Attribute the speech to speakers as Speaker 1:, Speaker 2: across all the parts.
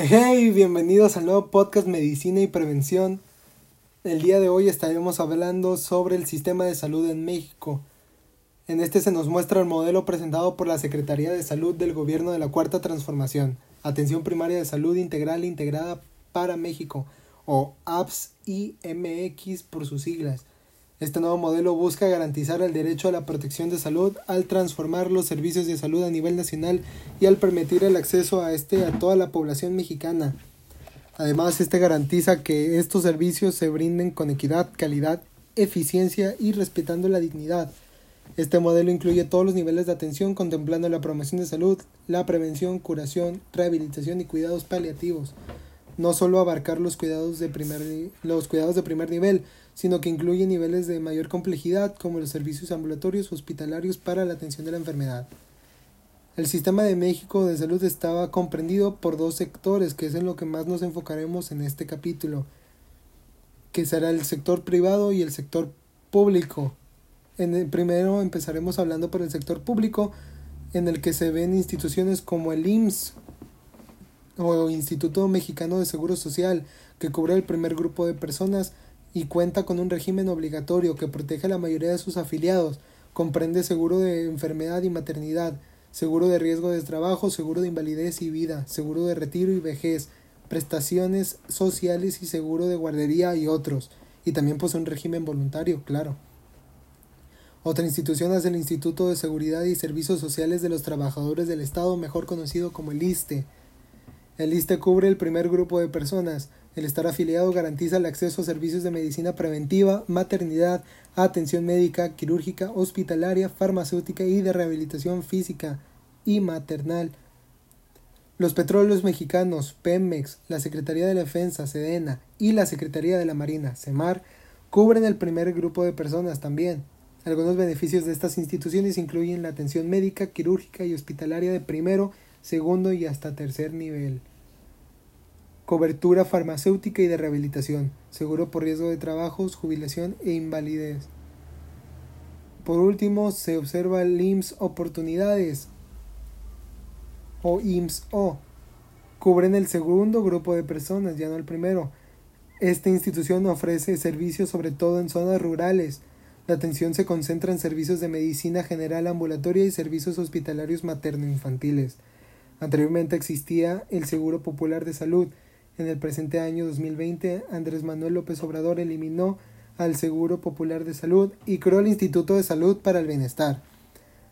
Speaker 1: Hey, bienvenidos al nuevo podcast Medicina y Prevención. El día de hoy estaremos hablando sobre el sistema de salud en México. En este se nos muestra el modelo presentado por la Secretaría de Salud del Gobierno de la Cuarta Transformación, Atención Primaria de Salud Integral Integrada para México, o APS-IMX por sus siglas. Este nuevo modelo busca garantizar el derecho a la protección de salud al transformar los servicios de salud a nivel nacional y al permitir el acceso a este a toda la población mexicana. Además, este garantiza que estos servicios se brinden con equidad, calidad, eficiencia y respetando la dignidad. Este modelo incluye todos los niveles de atención contemplando la promoción de salud, la prevención, curación, rehabilitación y cuidados paliativos no solo abarcar los cuidados de primer, los cuidados de primer nivel, sino que incluye niveles de mayor complejidad como los servicios ambulatorios hospitalarios para la atención de la enfermedad. El sistema de México de salud estaba comprendido por dos sectores, que es en lo que más nos enfocaremos en este capítulo, que será el sector privado y el sector público. En el primero empezaremos hablando por el sector público, en el que se ven instituciones como el IMSS, o Instituto Mexicano de Seguro Social, que cubre el primer grupo de personas y cuenta con un régimen obligatorio que protege a la mayoría de sus afiliados. Comprende seguro de enfermedad y maternidad, seguro de riesgo de trabajo, seguro de invalidez y vida, seguro de retiro y vejez, prestaciones sociales y seguro de guardería y otros. Y también posee un régimen voluntario, claro. Otra institución es el Instituto de Seguridad y Servicios Sociales de los Trabajadores del Estado, mejor conocido como el ISTE el ISTE cubre el primer grupo de personas. El estar afiliado garantiza el acceso a servicios de medicina preventiva, maternidad, atención médica, quirúrgica, hospitalaria, farmacéutica y de rehabilitación física y maternal. Los petróleos mexicanos, Pemex, la Secretaría de Defensa, Sedena y la Secretaría de la Marina, SEMAR, cubren el primer grupo de personas también. Algunos beneficios de estas instituciones incluyen la atención médica, quirúrgica y hospitalaria de primero, segundo y hasta tercer nivel cobertura farmacéutica y de rehabilitación, seguro por riesgo de trabajos, jubilación e invalidez. Por último, se observa el IMSS Oportunidades o IMSS-O. Cubren el segundo grupo de personas, ya no el primero. Esta institución ofrece servicios sobre todo en zonas rurales. La atención se concentra en servicios de medicina general ambulatoria y servicios hospitalarios materno-infantiles. Anteriormente existía el Seguro Popular de Salud, en el presente año 2020, Andrés Manuel López Obrador eliminó al Seguro Popular de Salud y creó el Instituto de Salud para el Bienestar.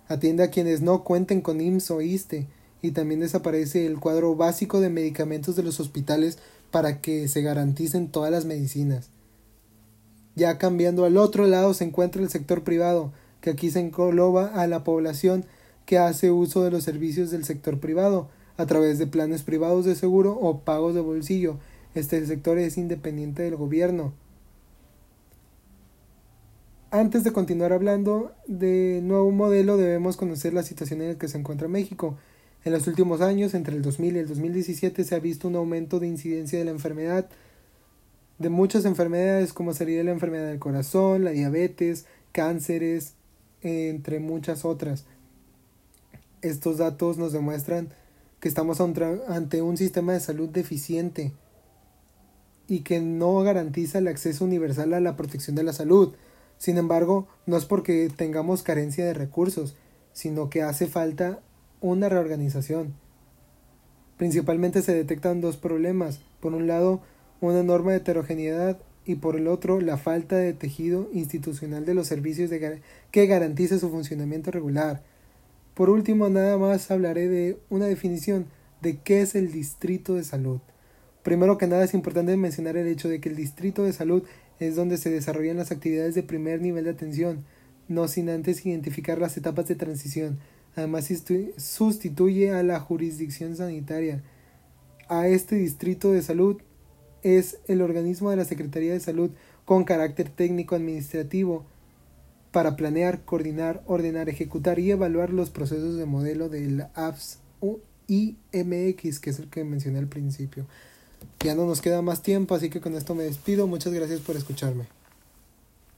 Speaker 1: Atiende a quienes no cuenten con IMSS o ISTE y también desaparece el cuadro básico de medicamentos de los hospitales para que se garanticen todas las medicinas. Ya cambiando al otro lado se encuentra el sector privado, que aquí se engloba a la población que hace uso de los servicios del sector privado, a través de planes privados de seguro o pagos de bolsillo. Este sector es independiente del gobierno. Antes de continuar hablando de nuevo modelo, debemos conocer la situación en la que se encuentra México. En los últimos años, entre el 2000 y el 2017, se ha visto un aumento de incidencia de la enfermedad, de muchas enfermedades como sería la enfermedad del corazón, la diabetes, cánceres, entre muchas otras. Estos datos nos demuestran que estamos ante un sistema de salud deficiente y que no garantiza el acceso universal a la protección de la salud. Sin embargo, no es porque tengamos carencia de recursos, sino que hace falta una reorganización. Principalmente se detectan dos problemas. Por un lado, una enorme heterogeneidad y por el otro, la falta de tejido institucional de los servicios que garantice su funcionamiento regular. Por último, nada más hablaré de una definición de qué es el distrito de salud. Primero que nada es importante mencionar el hecho de que el distrito de salud es donde se desarrollan las actividades de primer nivel de atención, no sin antes identificar las etapas de transición. Además sustituye a la jurisdicción sanitaria. A este distrito de salud es el organismo de la Secretaría de Salud con carácter técnico administrativo para planear, coordinar, ordenar, ejecutar y evaluar los procesos de modelo del apps IMX, que es el que mencioné al principio. Ya no nos queda más tiempo, así que con esto me despido. Muchas gracias por escucharme.